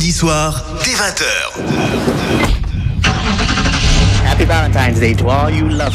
Soir, dès 20h. Happy Valentine's Day to all you love.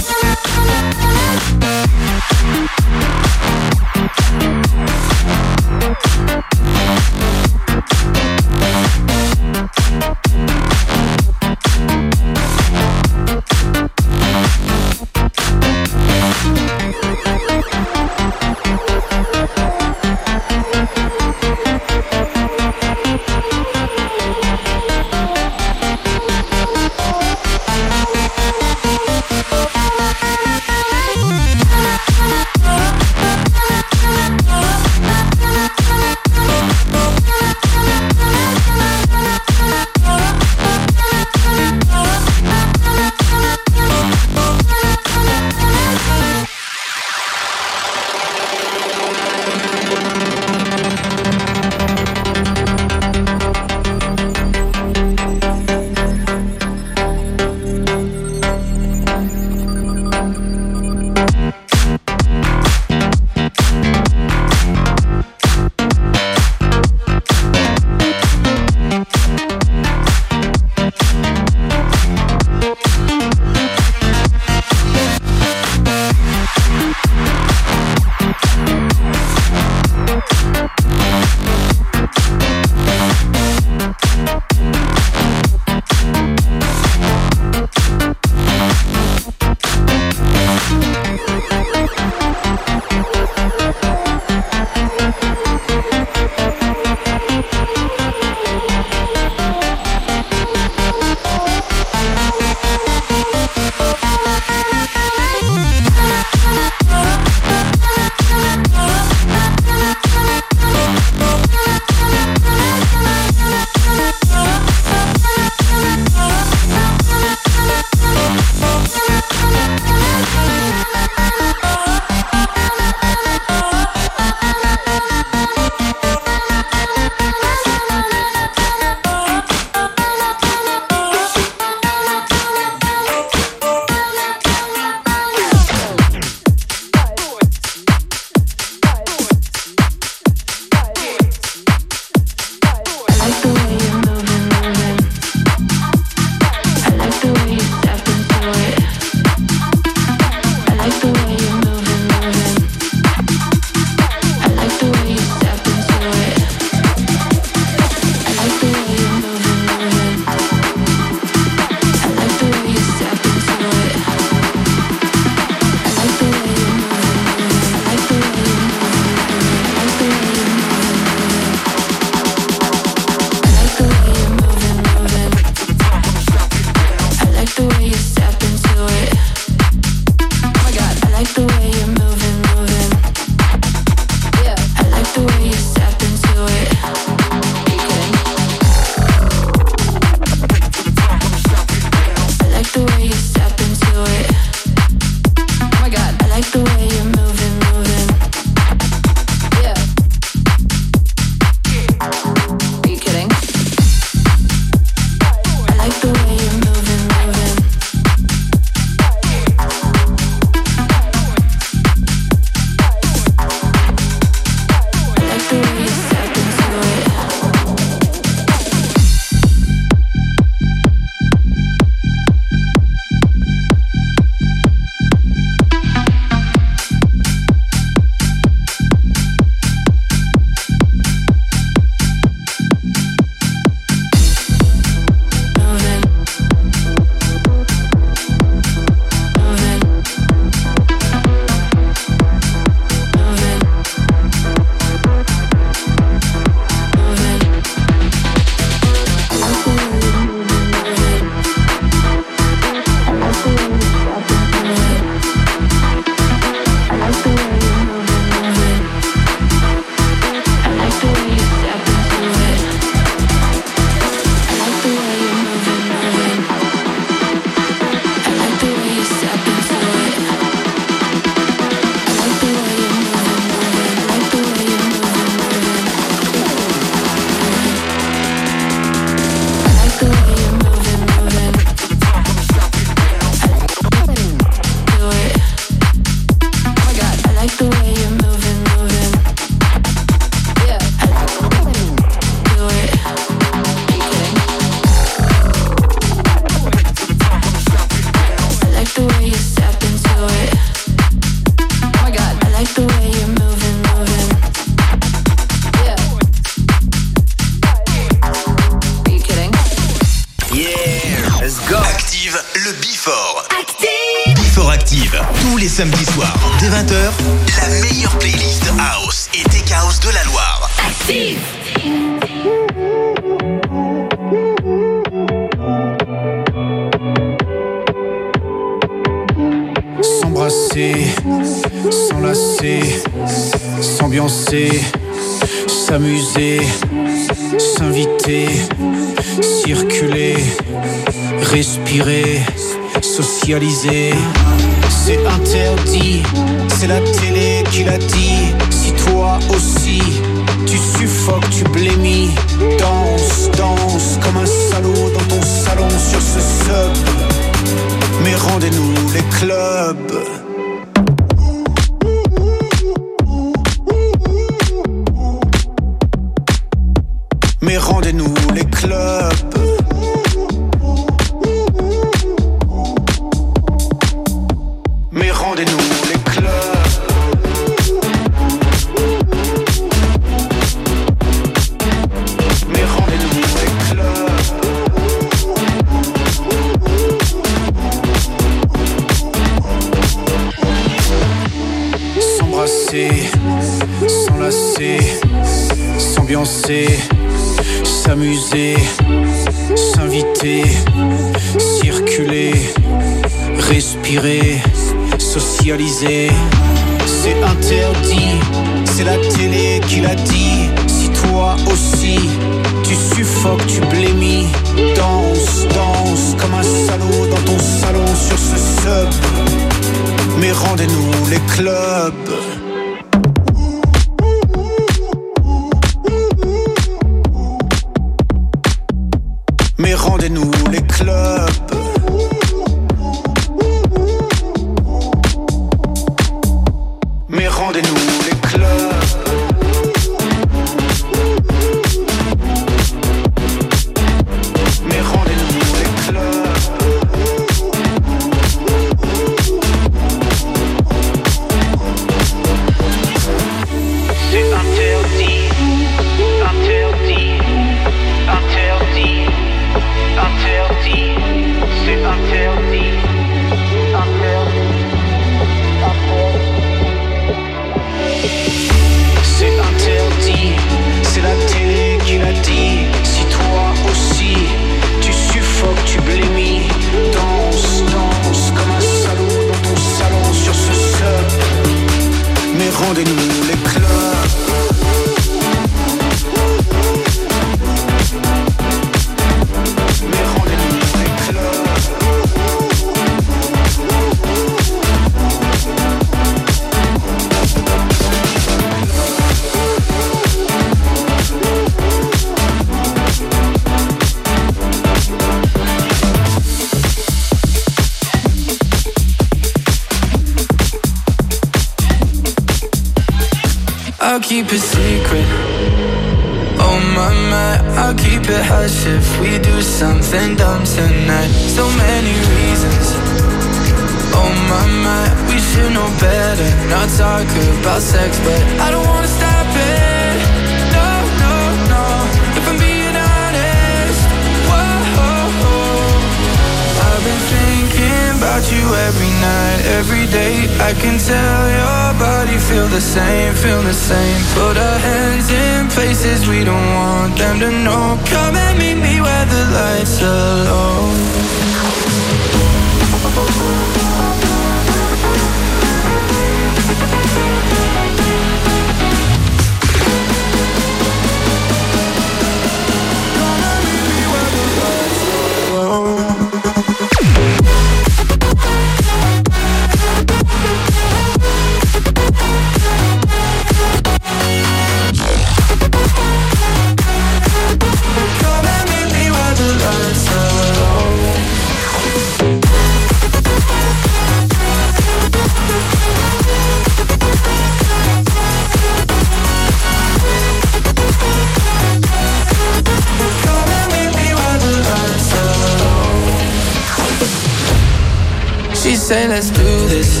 say let's do this.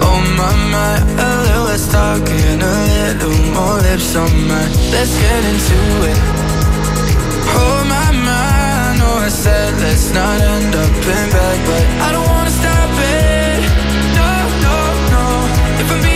Oh my, my, a little less talking A little more lips on mine Let's get into it. Oh my, my, I know I said let's not end up in bed But I don't wanna stop it. No, no, no. If I'm being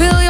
Possibilities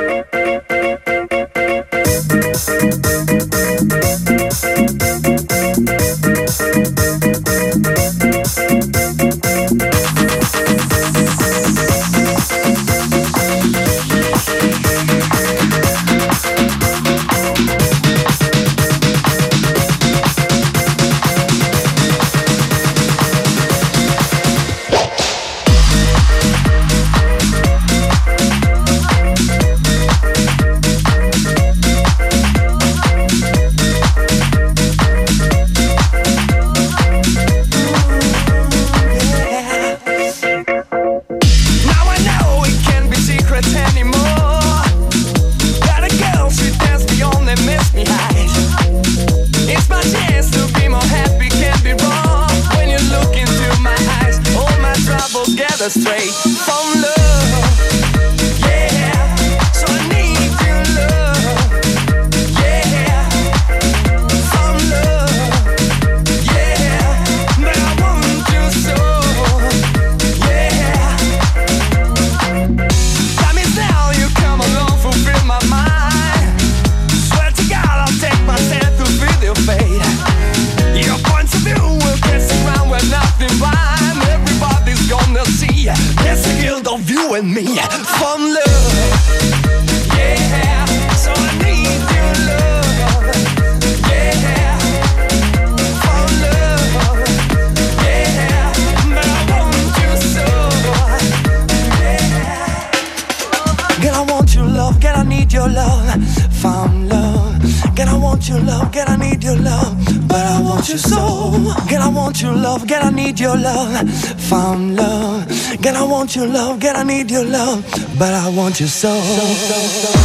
But I want your soul.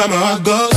by my heart go?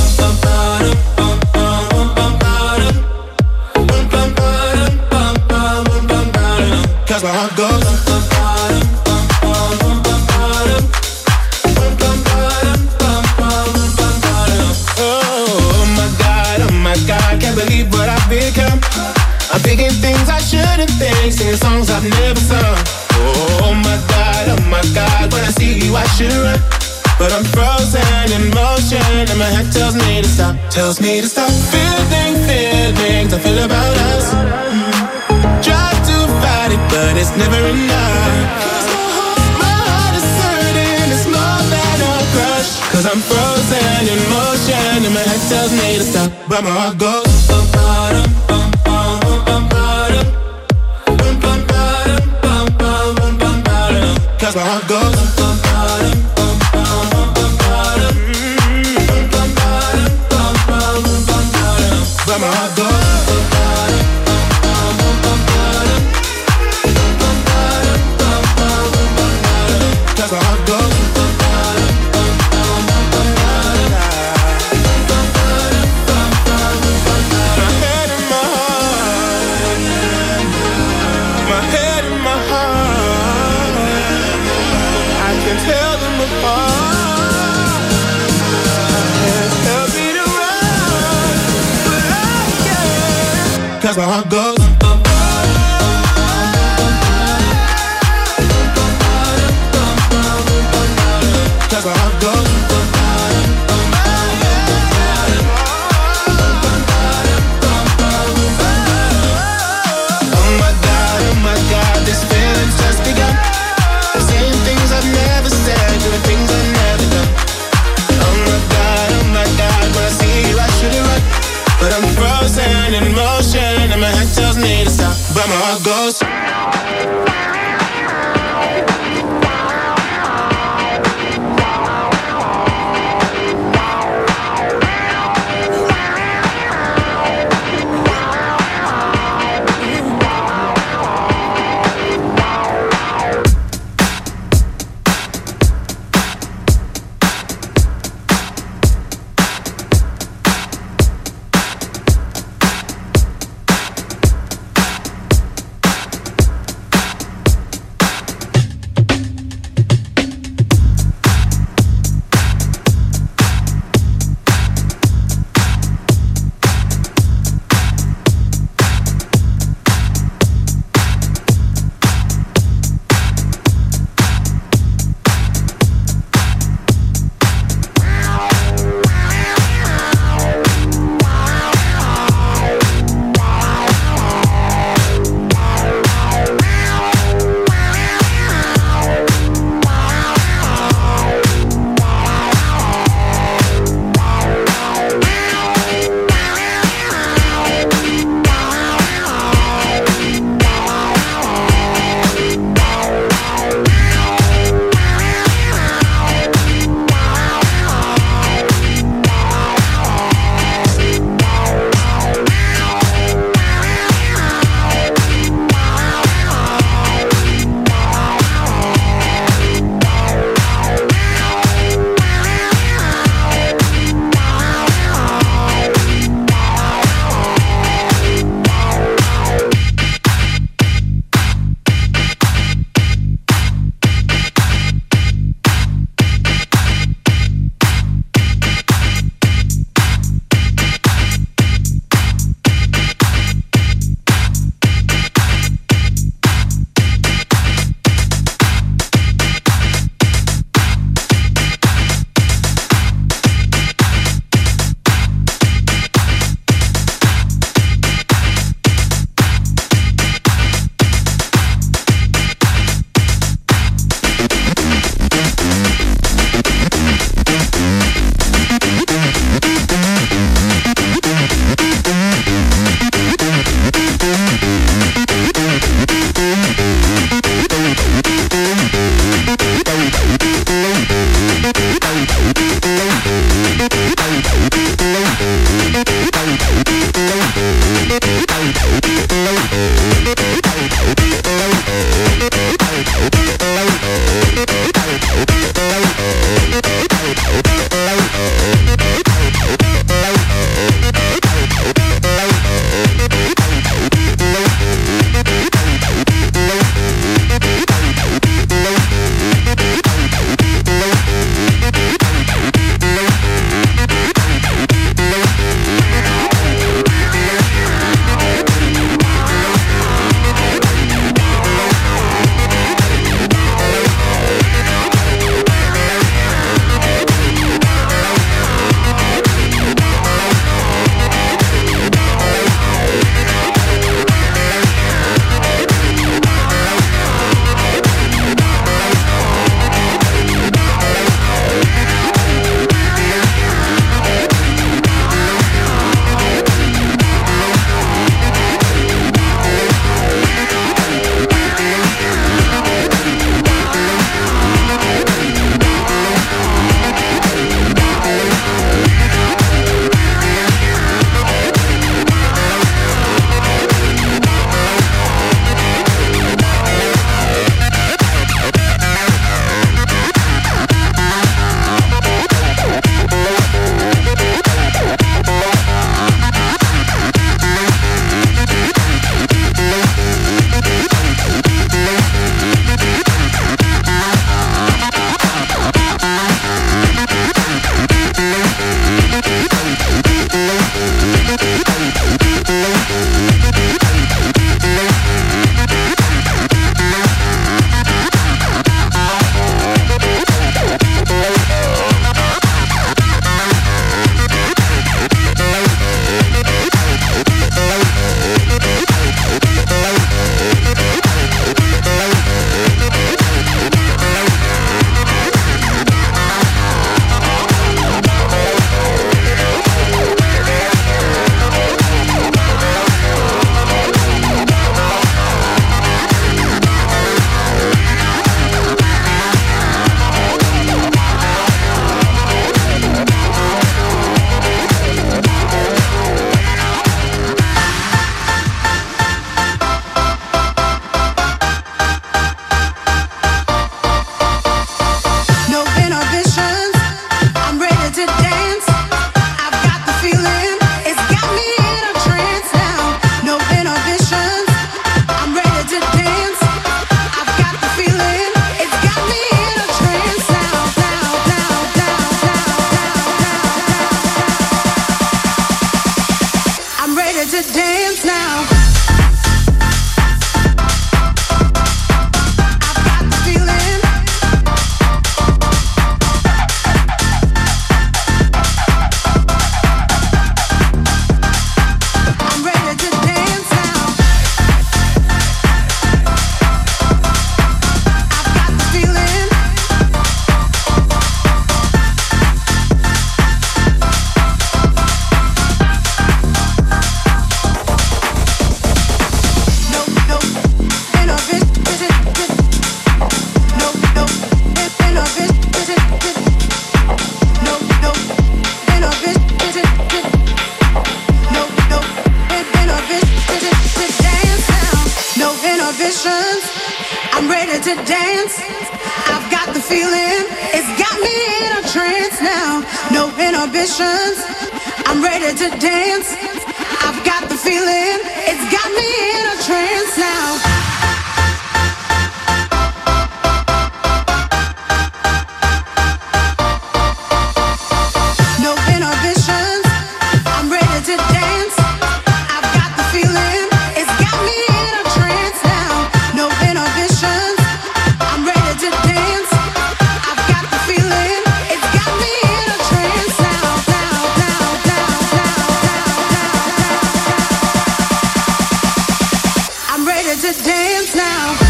to dance now.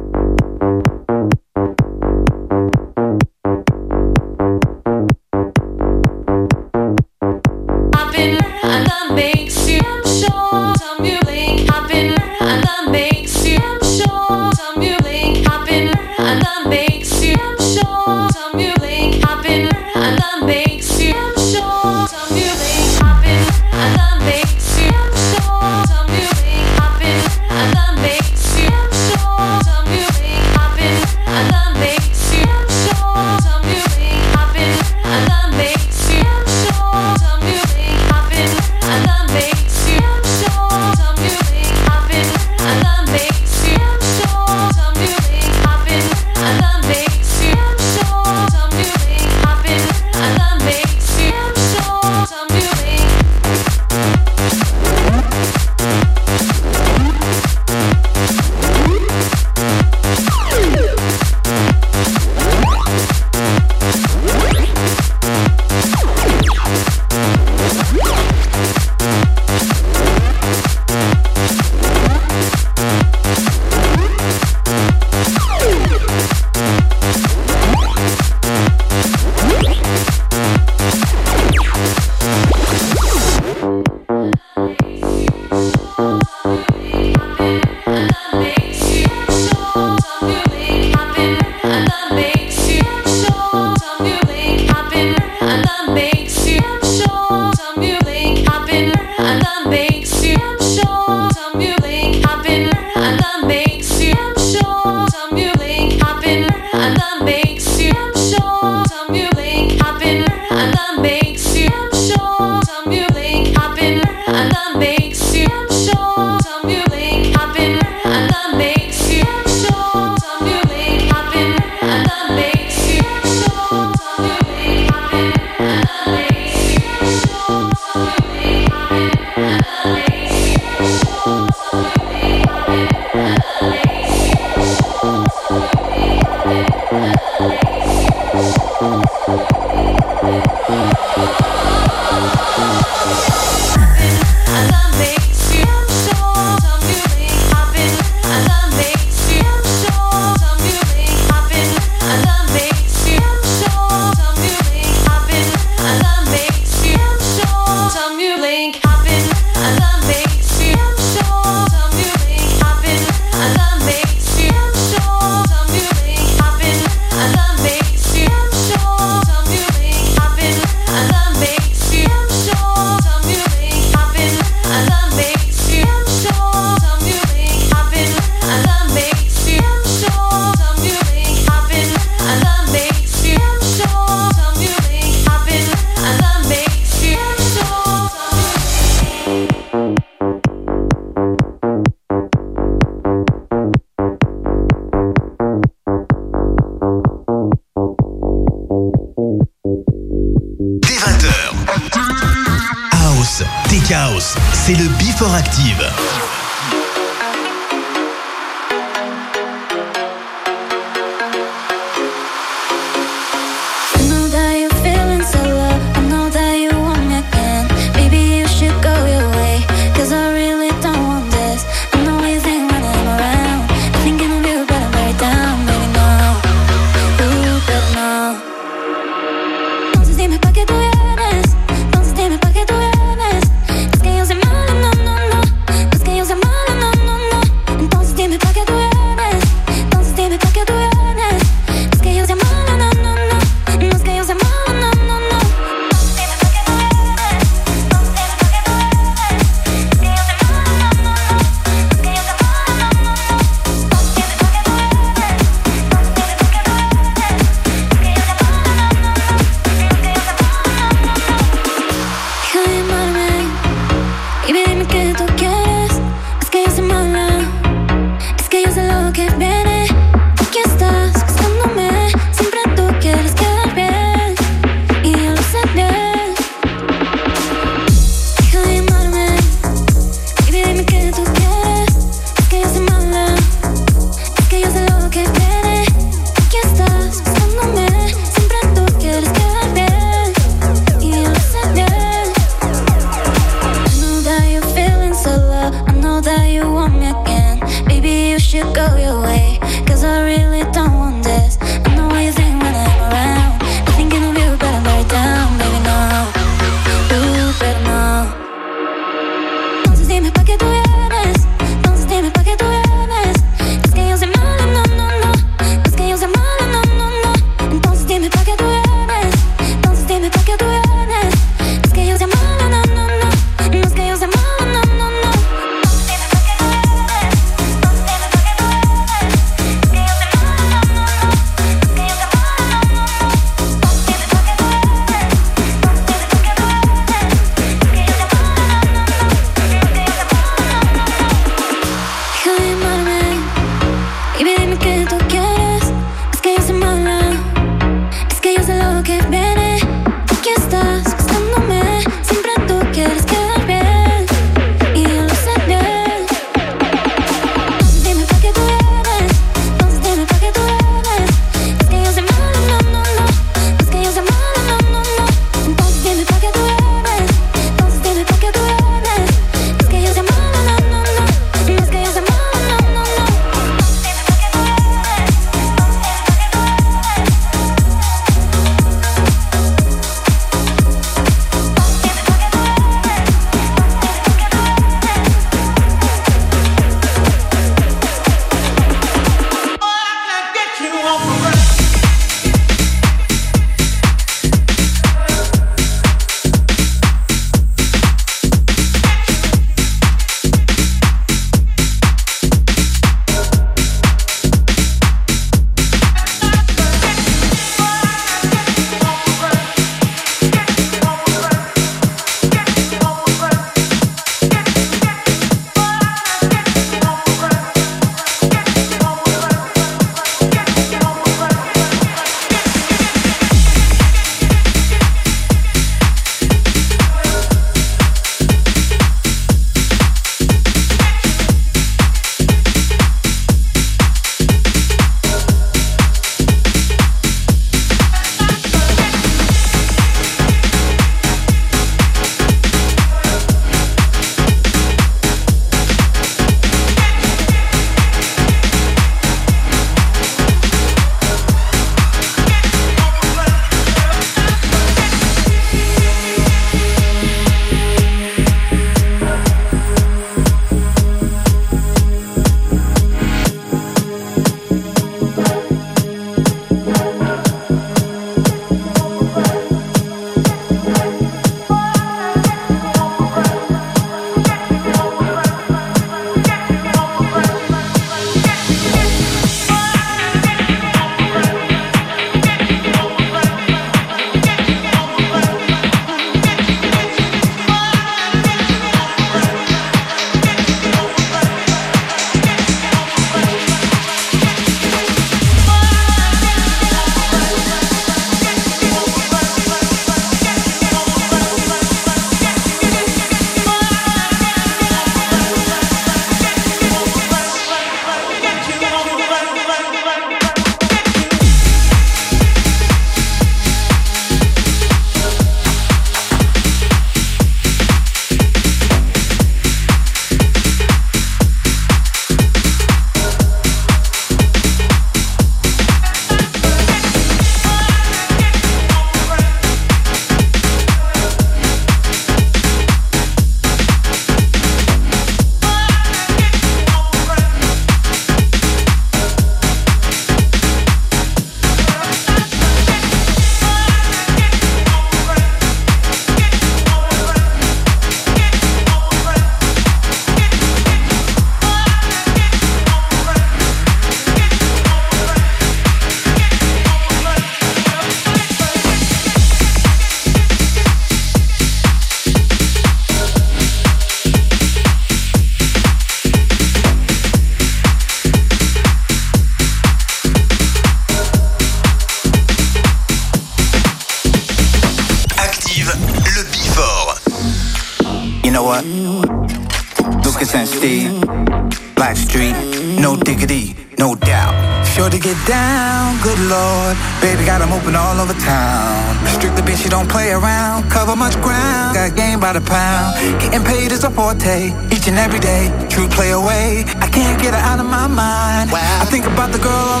forte each and every day. True play away. I can't get her out of my mind. Wow. I think about the girl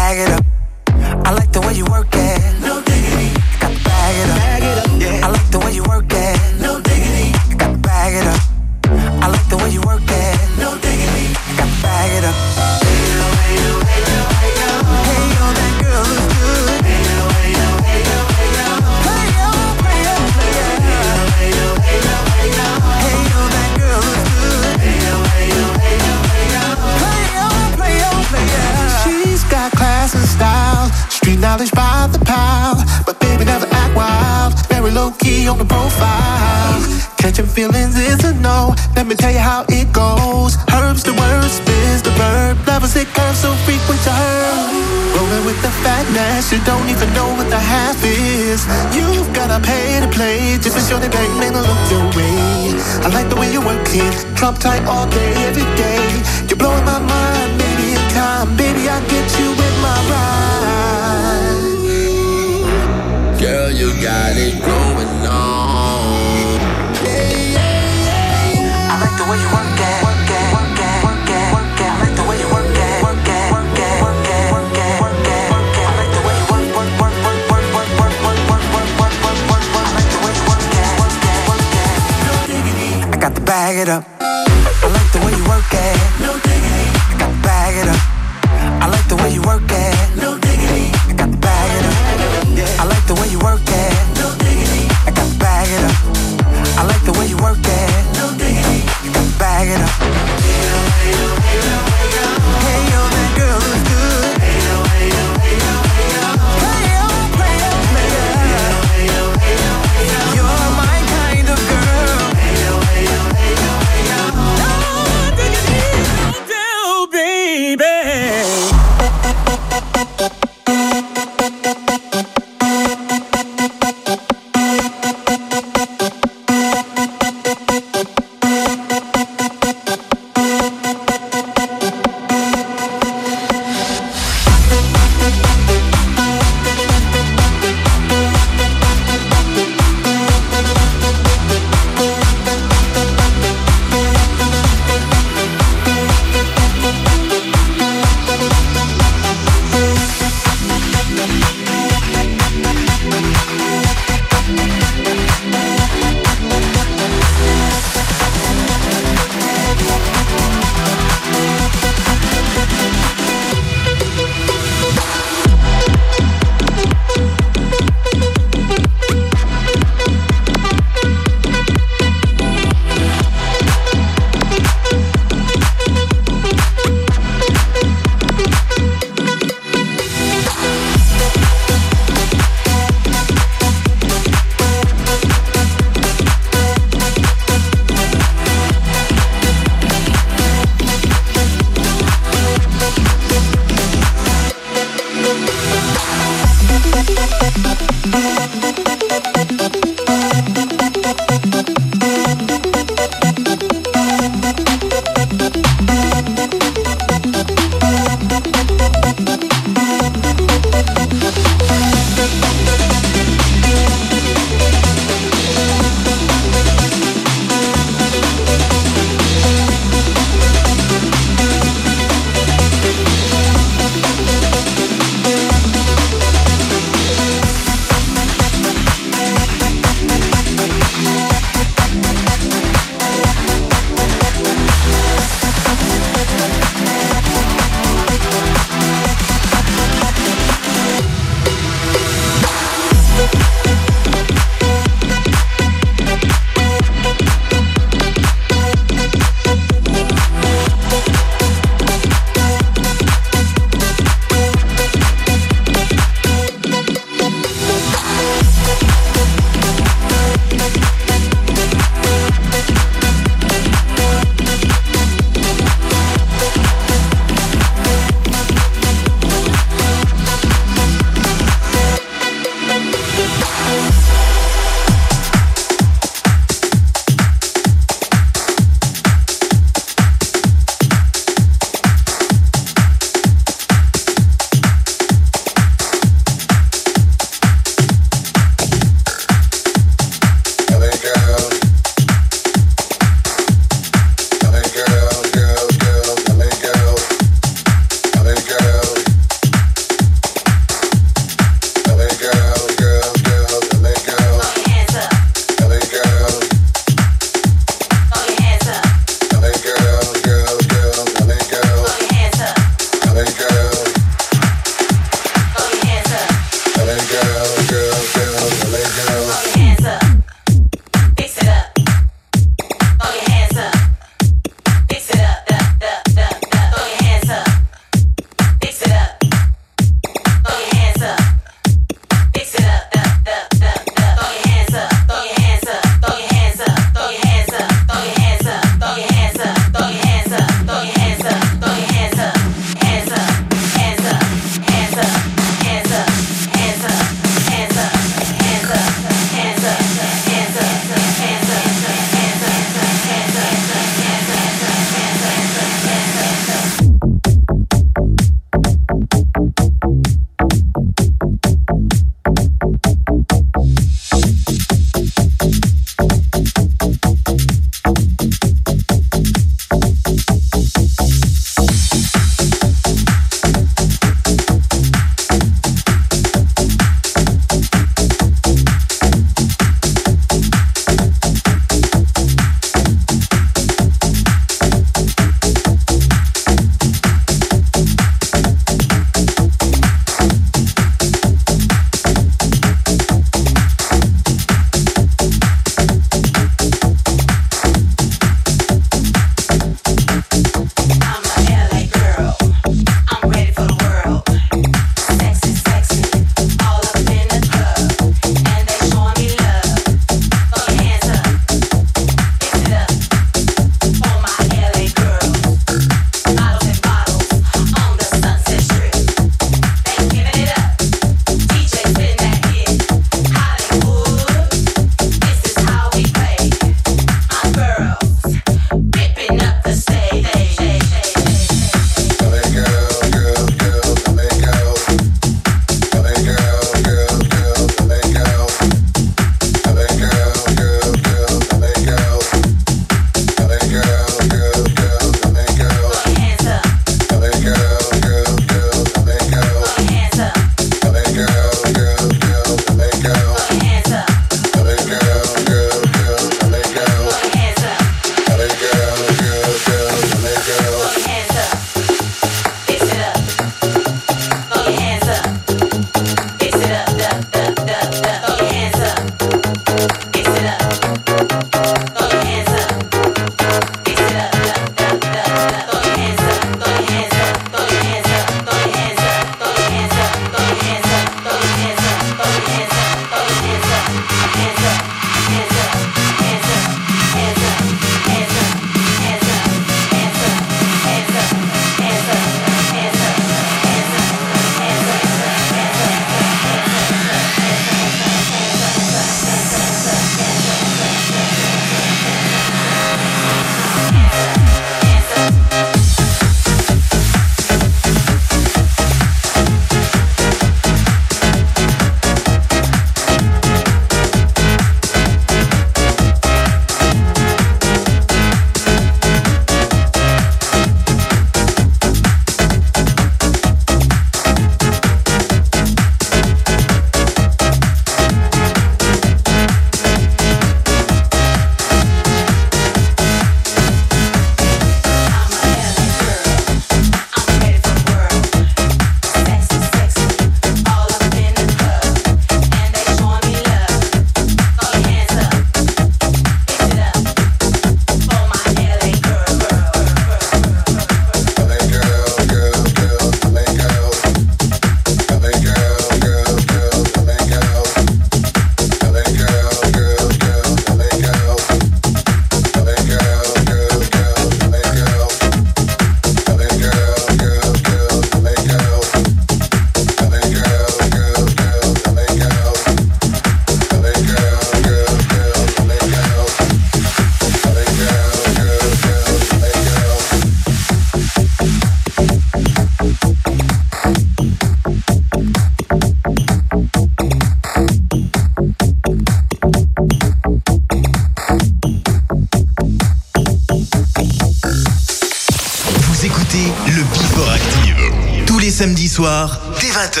soir, dès 20h.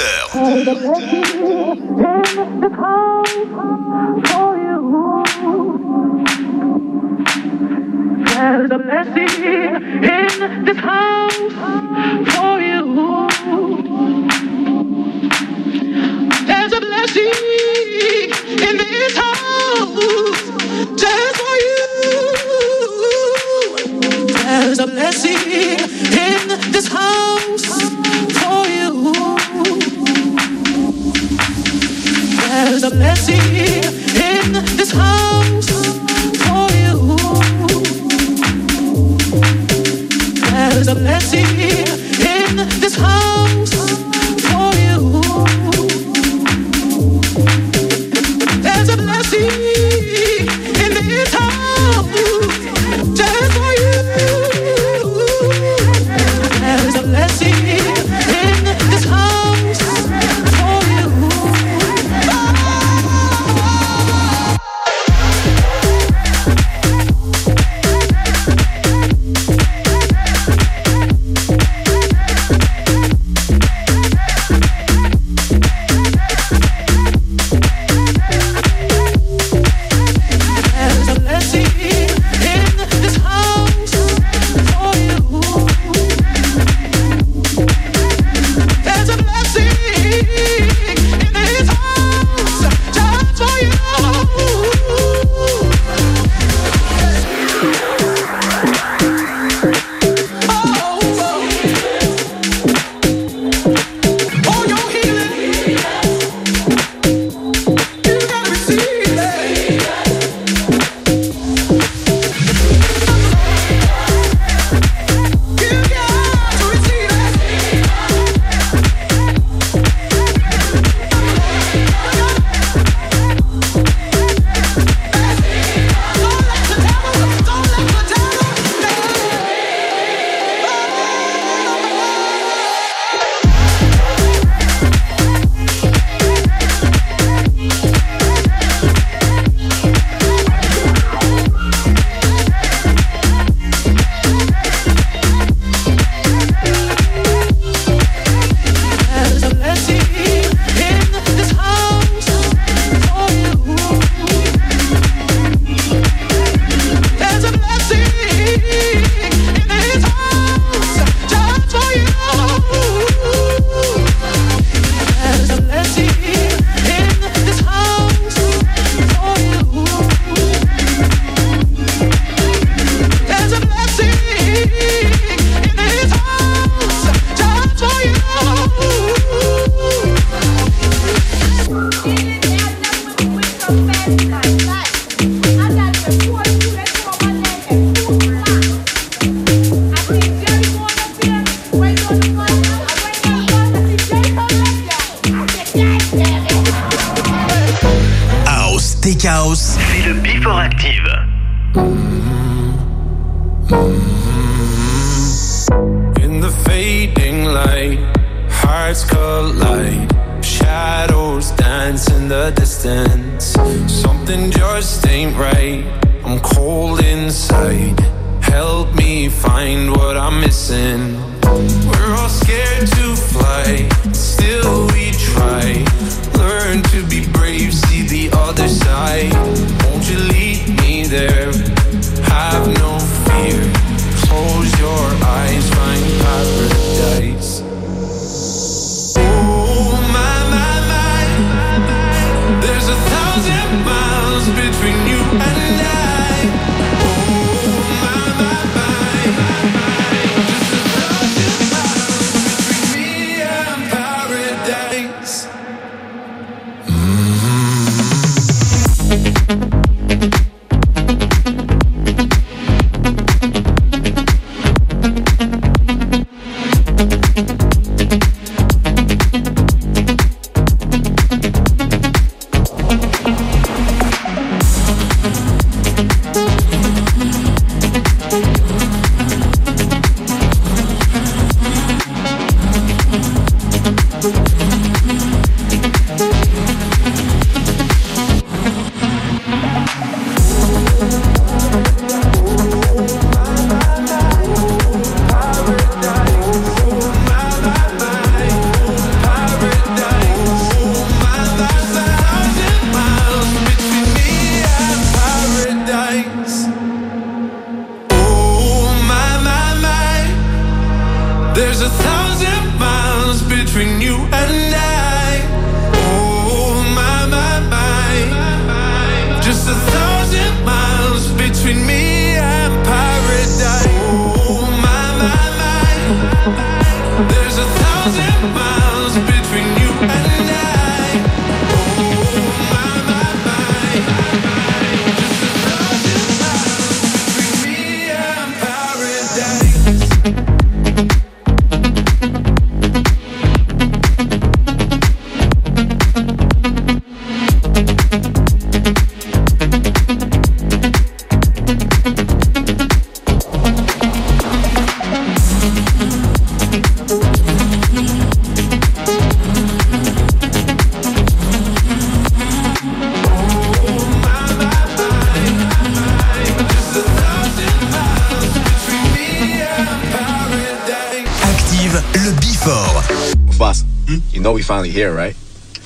Right?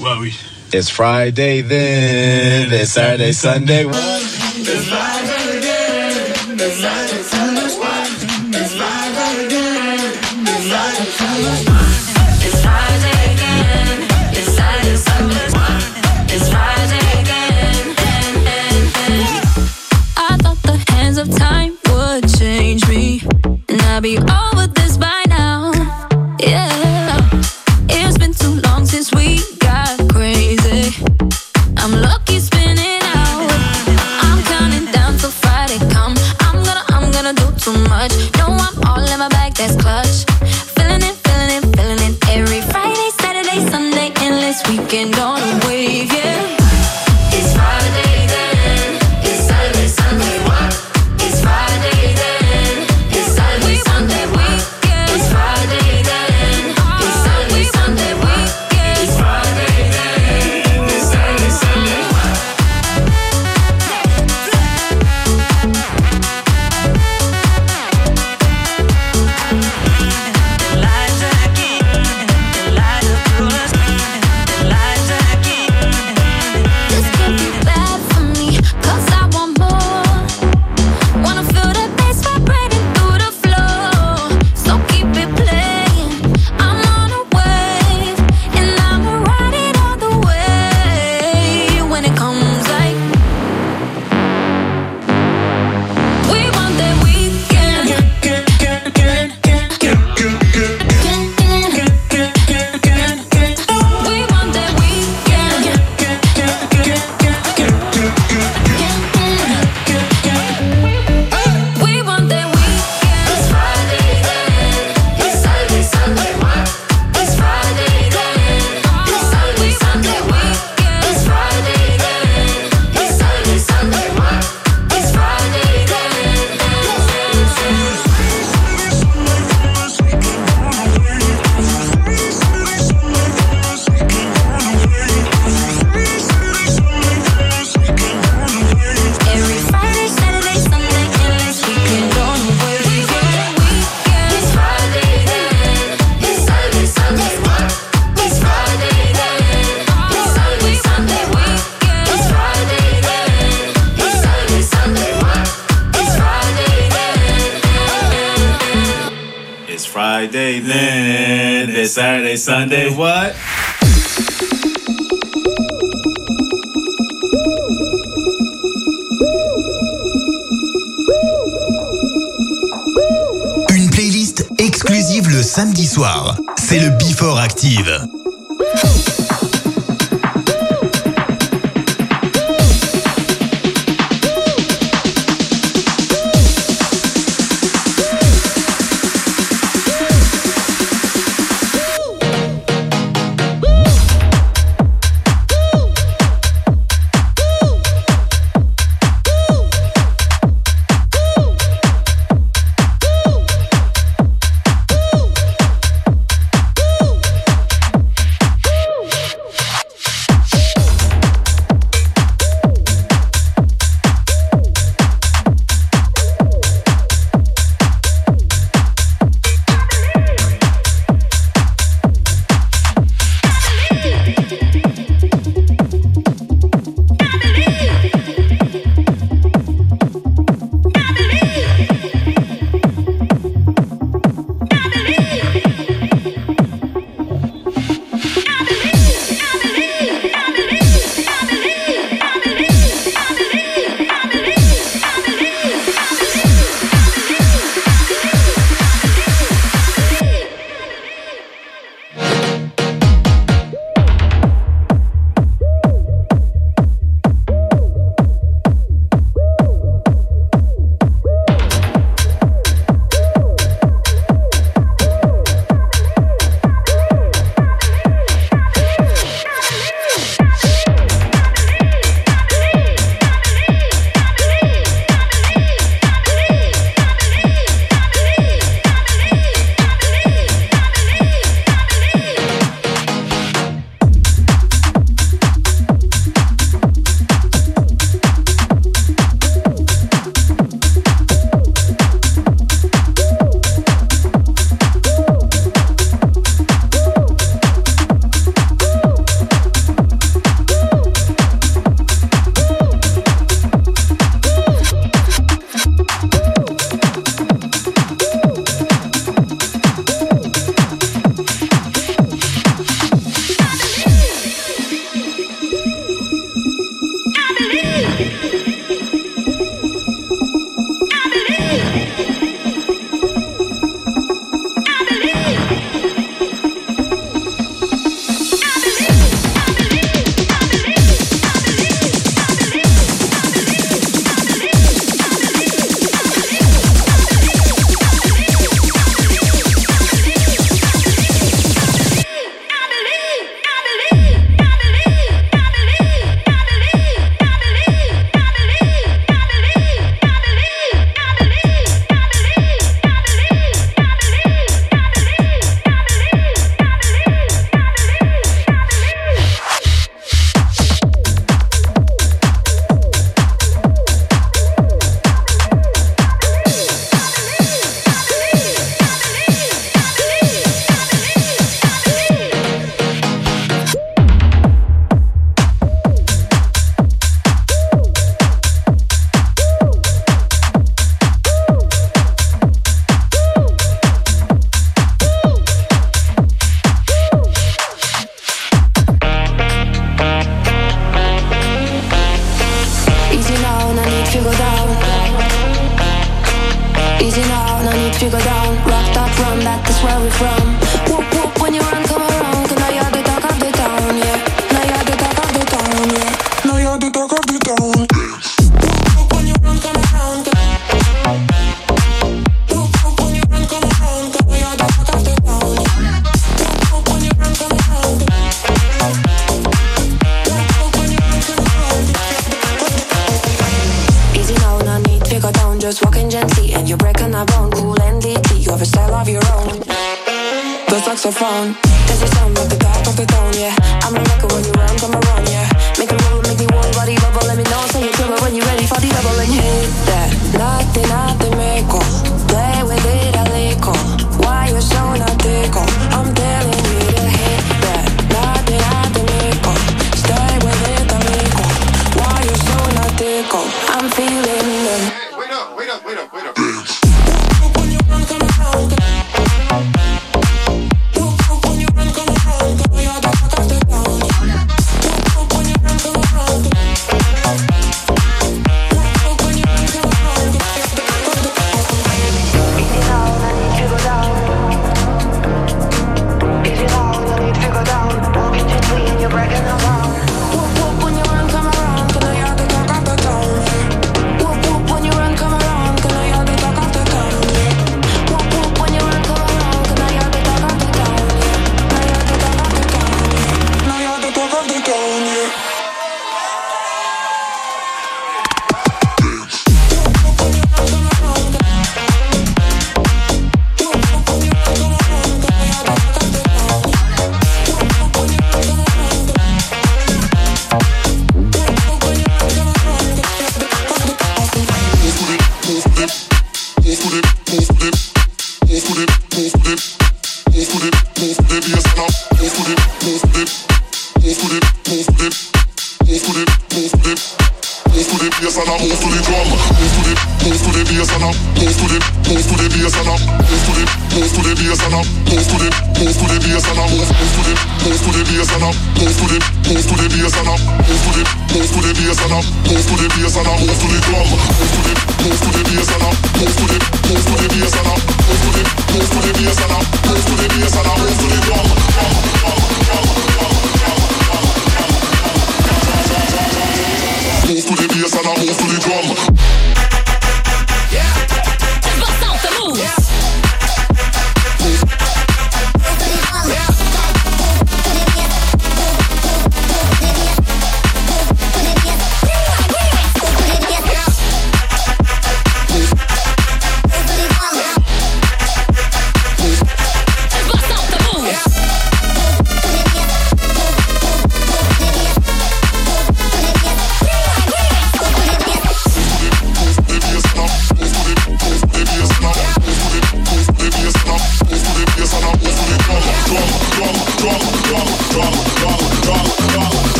Well, we. It's Friday then, it's Saturday, Sunday. Sunday.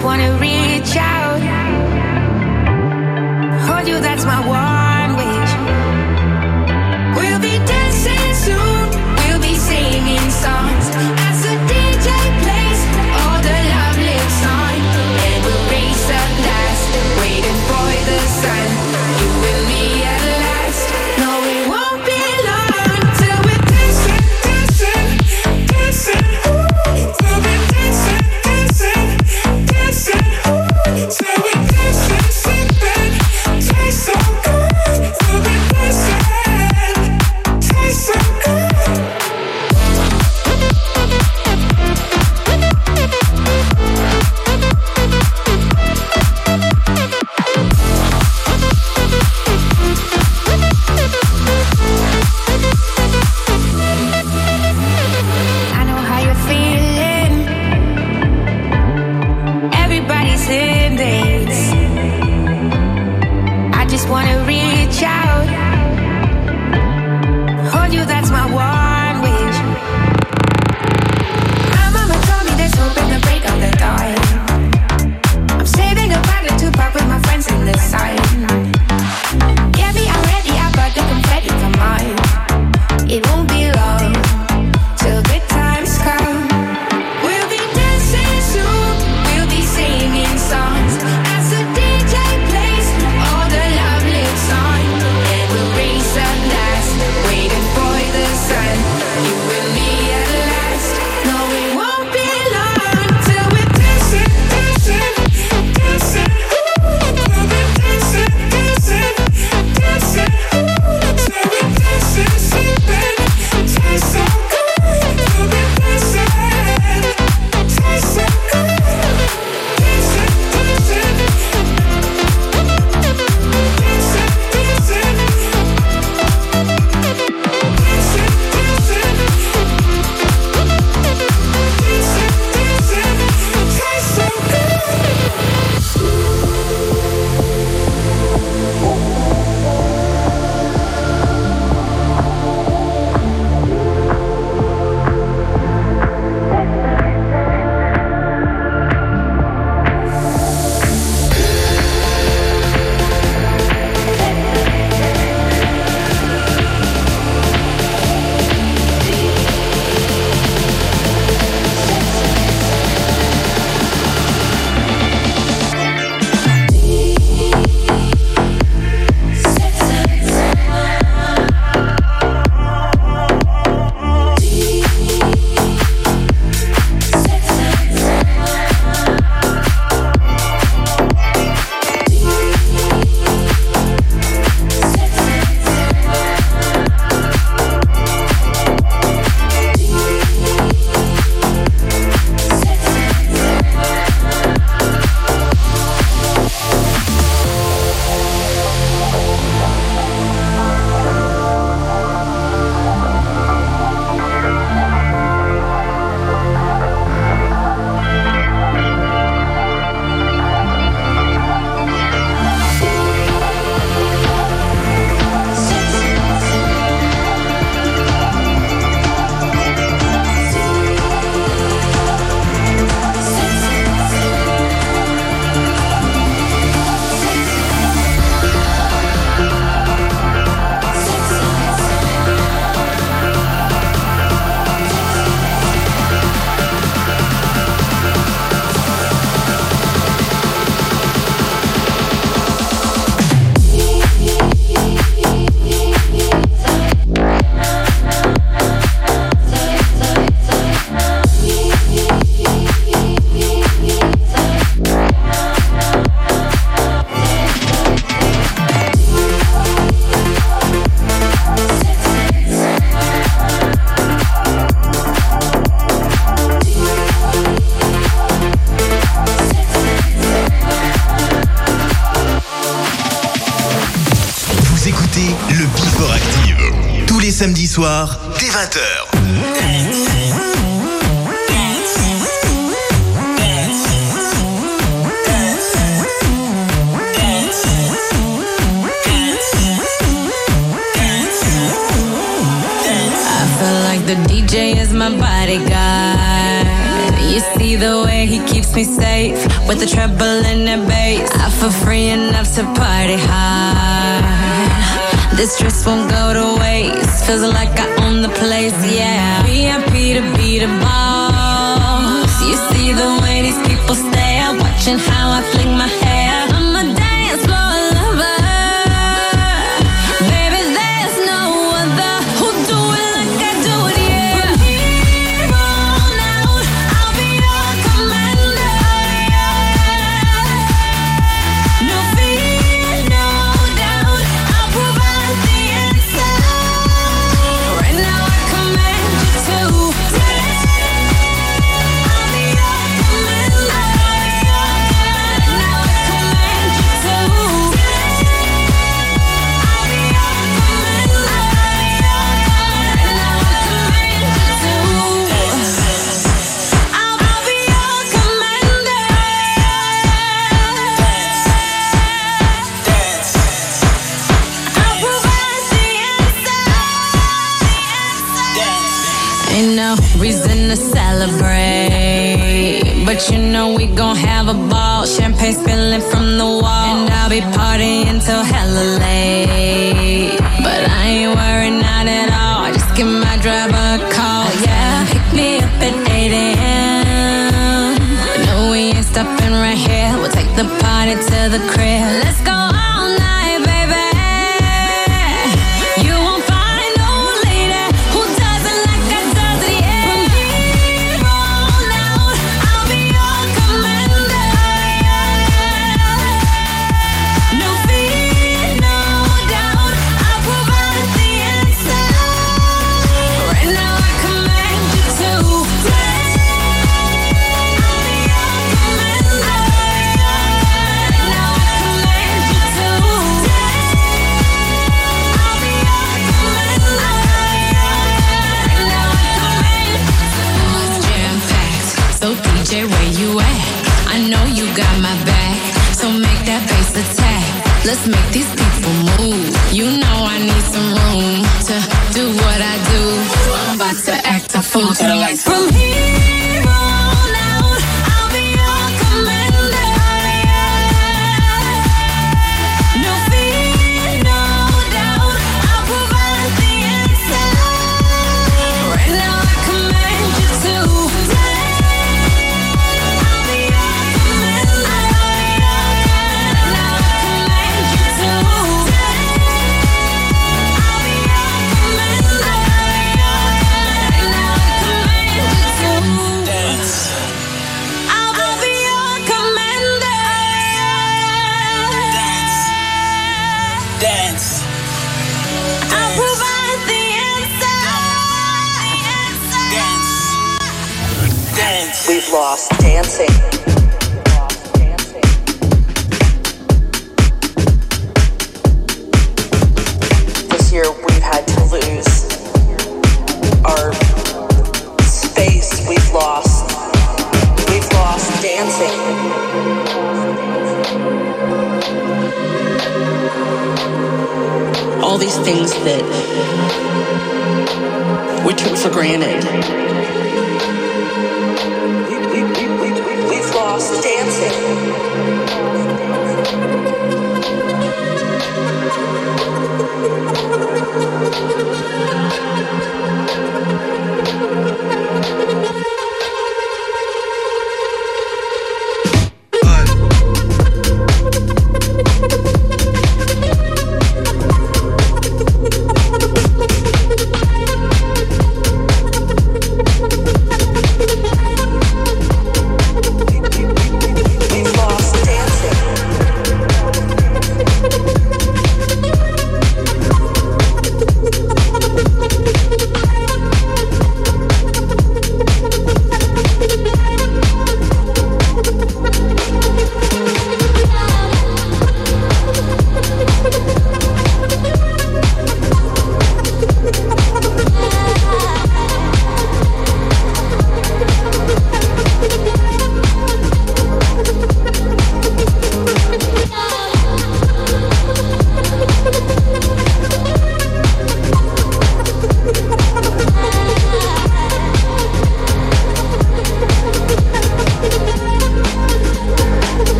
just wanna reach out.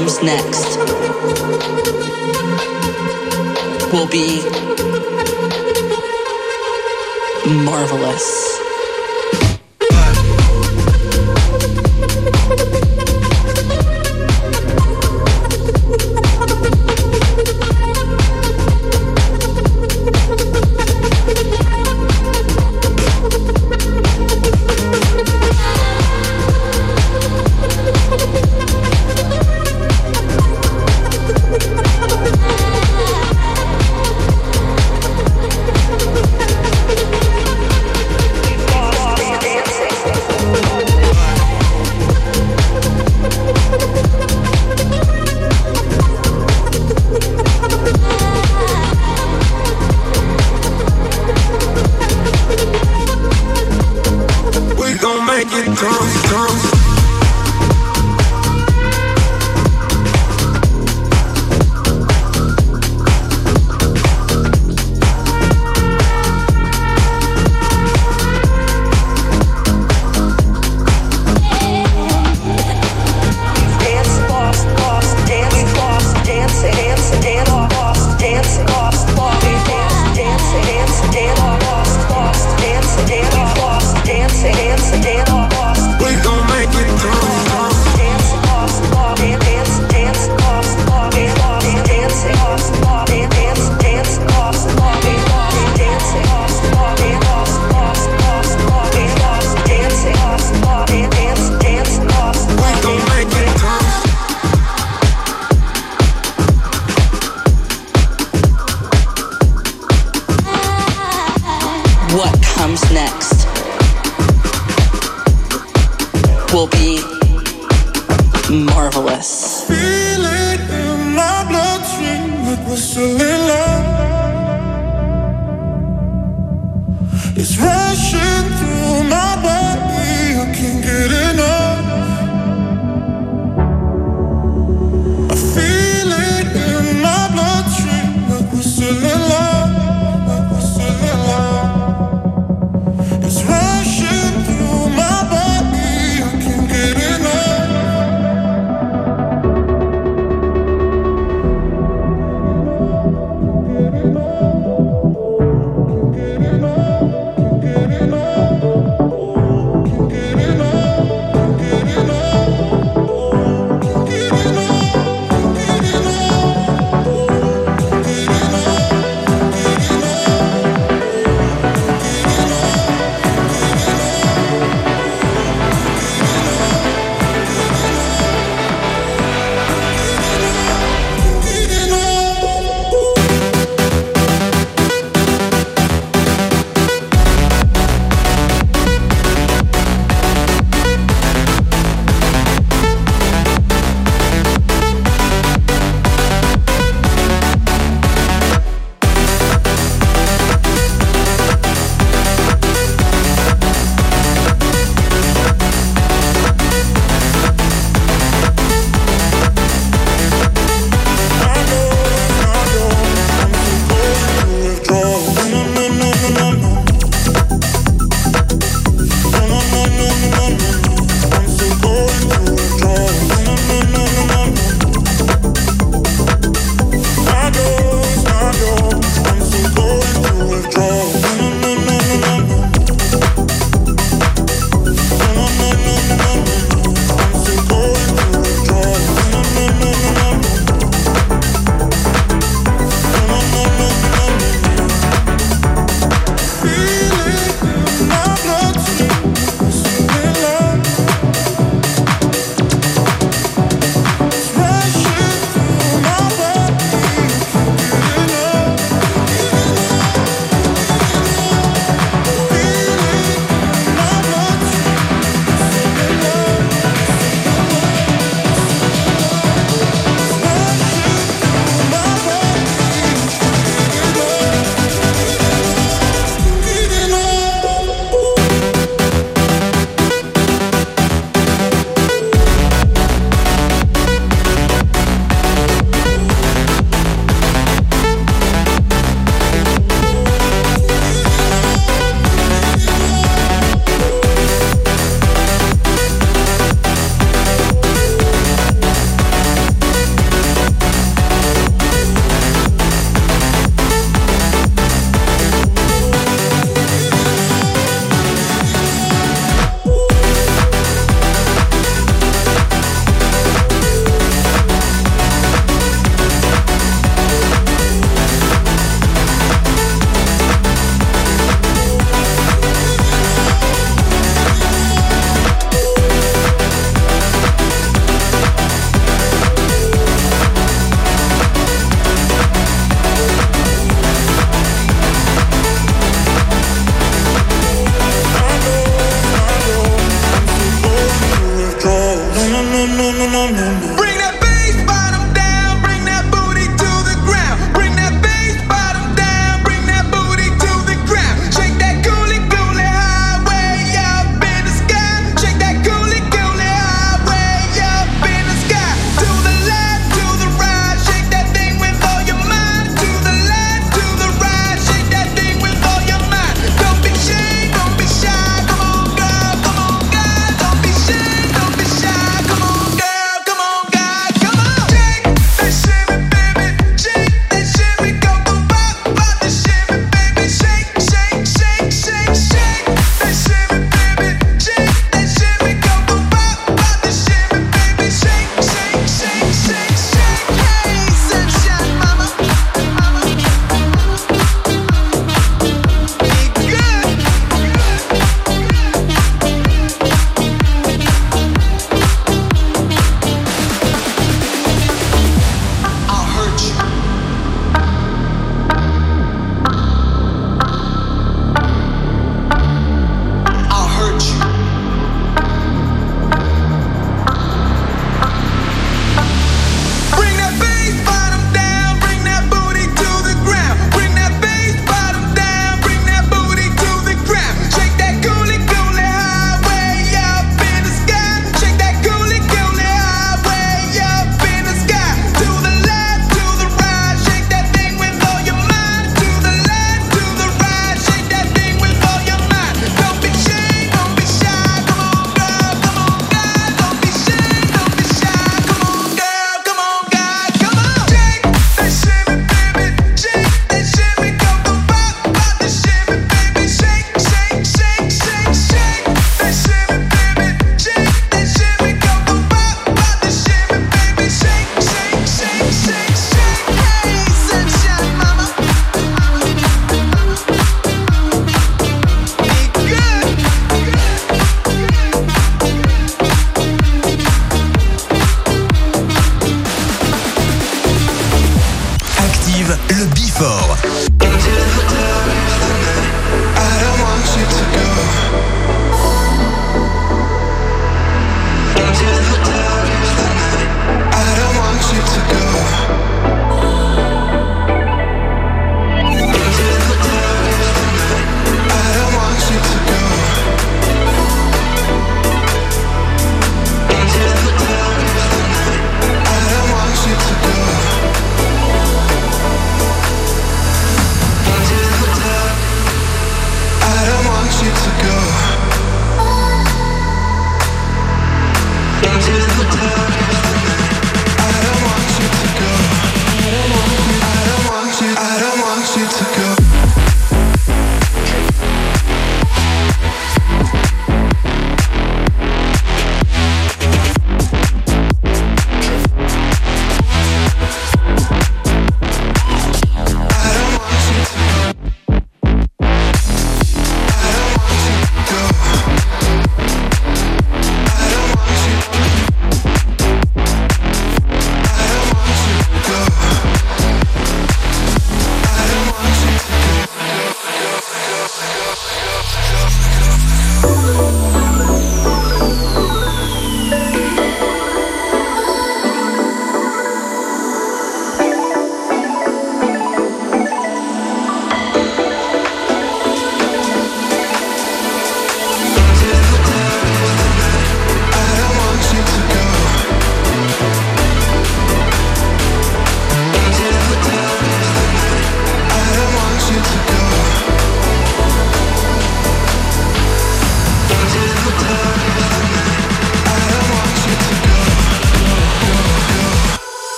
Comes next. Will be marvelous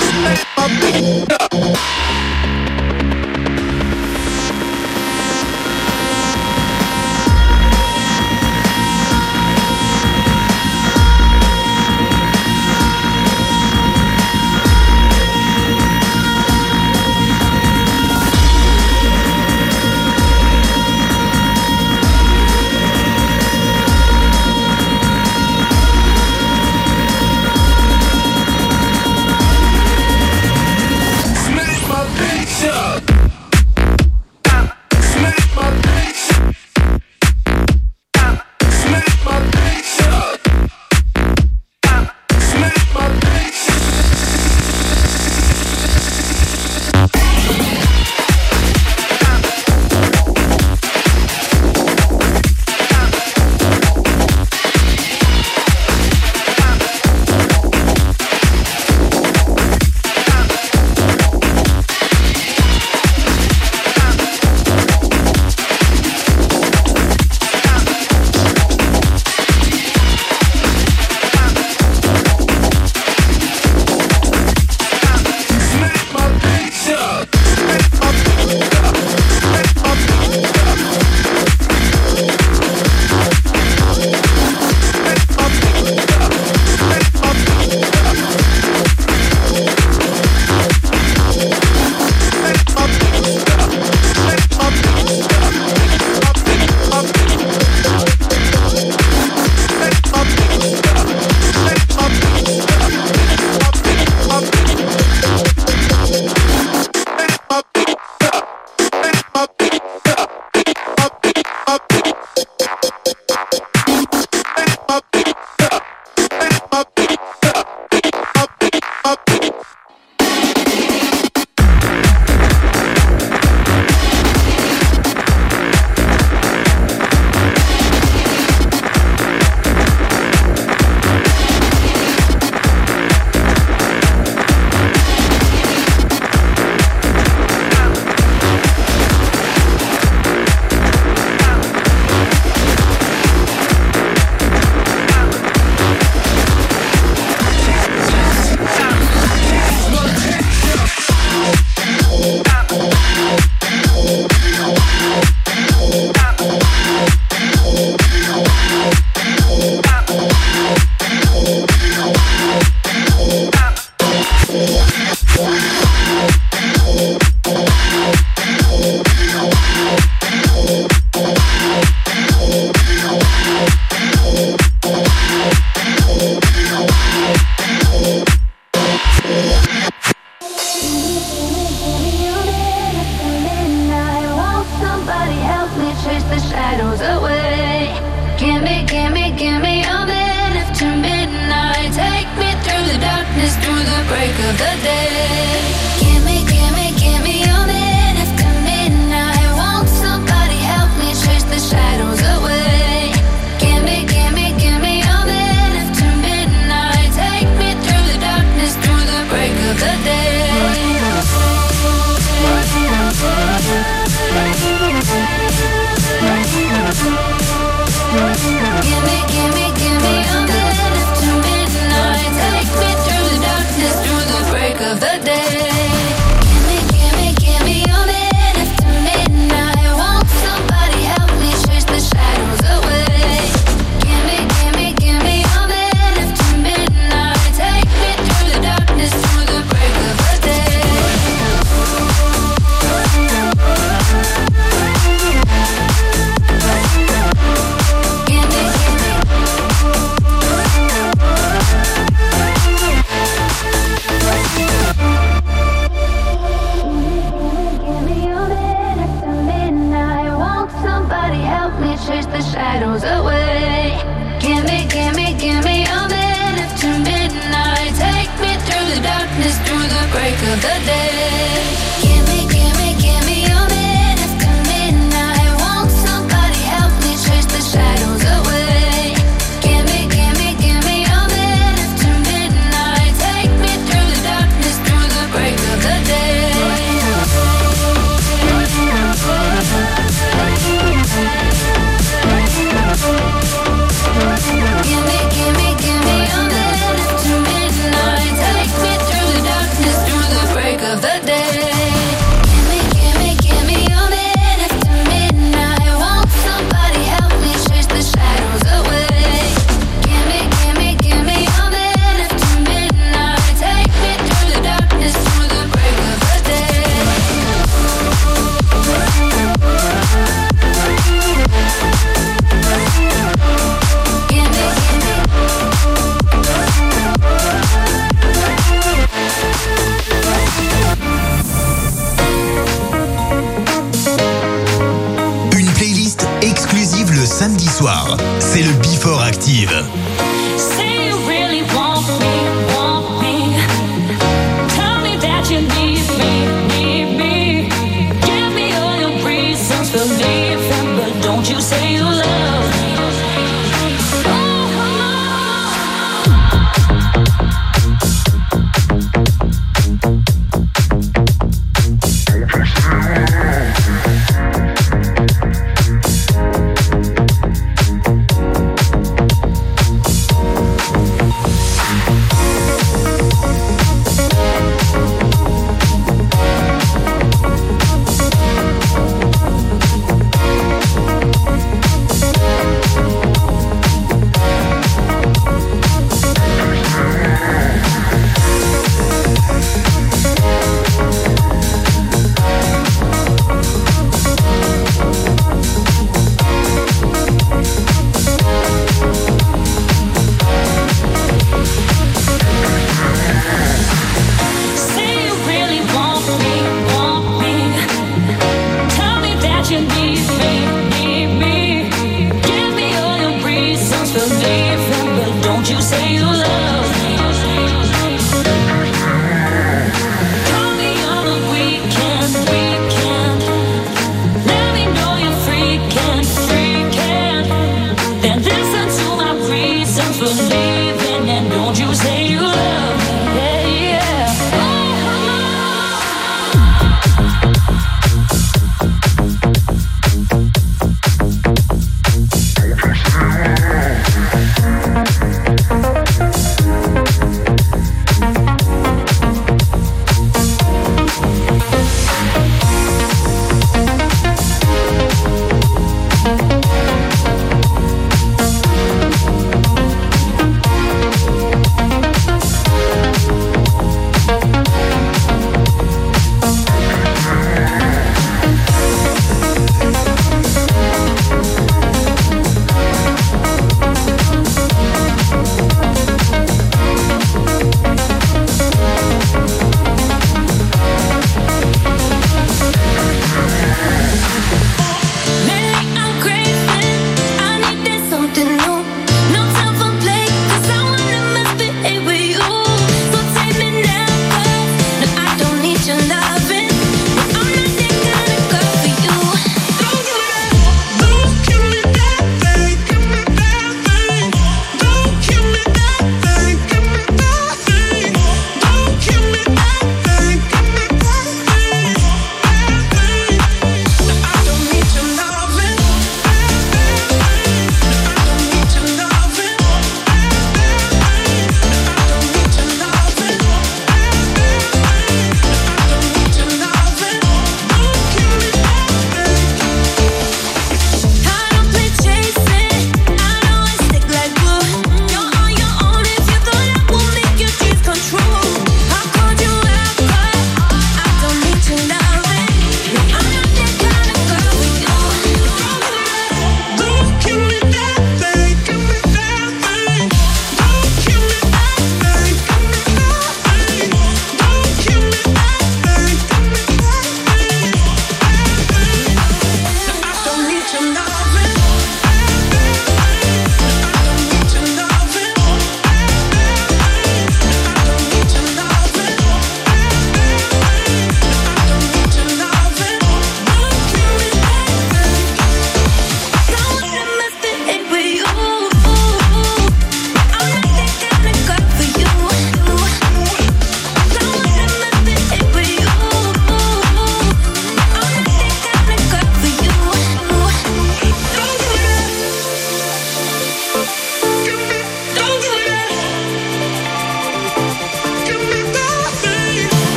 Smack my bitch.